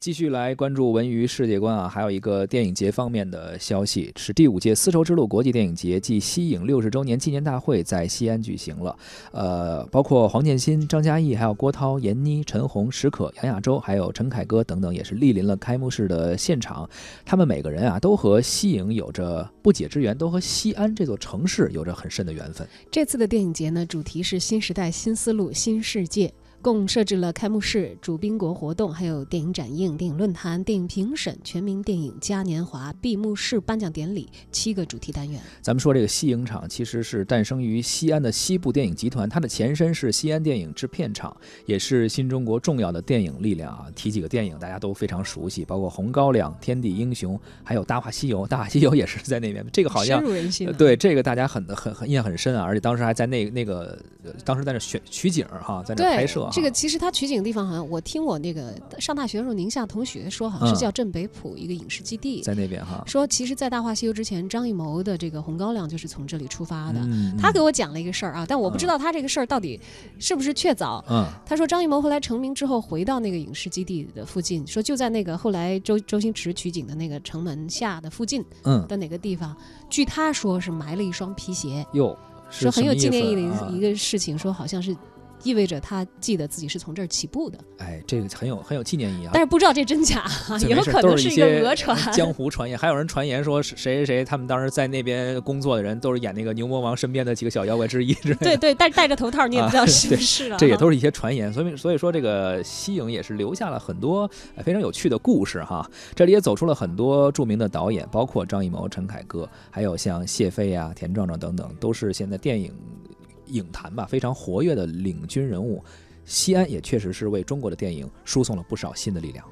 继续来关注文娱世界观啊，还有一个电影节方面的消息，是第五届丝绸之路国际电影节暨西影六十周年纪念大会在西安举行了。呃，包括黄建新、张嘉译，还有郭涛、闫妮、陈红、史可、杨亚洲，还有陈凯歌等等，也是莅临了开幕式的现场。他们每个人啊，都和西影有着不解之缘，都和西安这座城市有着很深的缘分。这次的电影节呢，主题是新时代、新思路、新世界。共设置了开幕式、主宾国活动，还有电影展映、电影论坛、电影评审、全民电影嘉年华、闭幕式颁奖典礼七个主题单元。咱们说这个西影厂其实是诞生于西安的西部电影集团，它的前身是西安电影制片厂，也是新中国重要的电影力量啊。提几个电影大家都非常熟悉，包括《红高粱》《天地英雄》，还有《大话西游》。《大话西游》也是在那边，这个好像深入人心。对，这个大家很很很印象很深啊，而且当时还在那那个当时在那选取景哈，在那拍摄。这个其实他取。景的地方好像我听我那个上大学的时候，宁夏同学说，好像是叫镇北浦一个影视基地，在那边哈。说其实，在《大话西游》之前，张艺谋的这个《红高粱》就是从这里出发的。他给我讲了一个事儿啊，但我不知道他这个事儿到底是不是确凿。嗯，他说张艺谋后来成名之后，回到那个影视基地的附近，说就在那个后来周周星驰取景的那个城门下的附近，嗯的哪个地方，据他说是埋了一双皮鞋。哟，说很有纪念意义的一个事情，说好像是。意味着他记得自己是从这儿起步的，哎，这个很有很有纪念意义啊。但是不知道这真假，也有可能是一个讹传。江湖传言，还有人传言说谁谁谁，他们当时在那边工作的人都是演那个牛魔王身边的几个小妖怪之一。之 对对，戴戴着头套，你也不知道是不是这也都是一些传言。所以所以说，这个西影也是留下了很多非常有趣的故事哈。这里也走出了很多著名的导演，包括张艺谋、陈凯歌，还有像谢飞啊、田壮壮等等，都是现在电影影坛吧非常活跃的领军人物。西安也确实是为中国的电影输送了不少新的力量。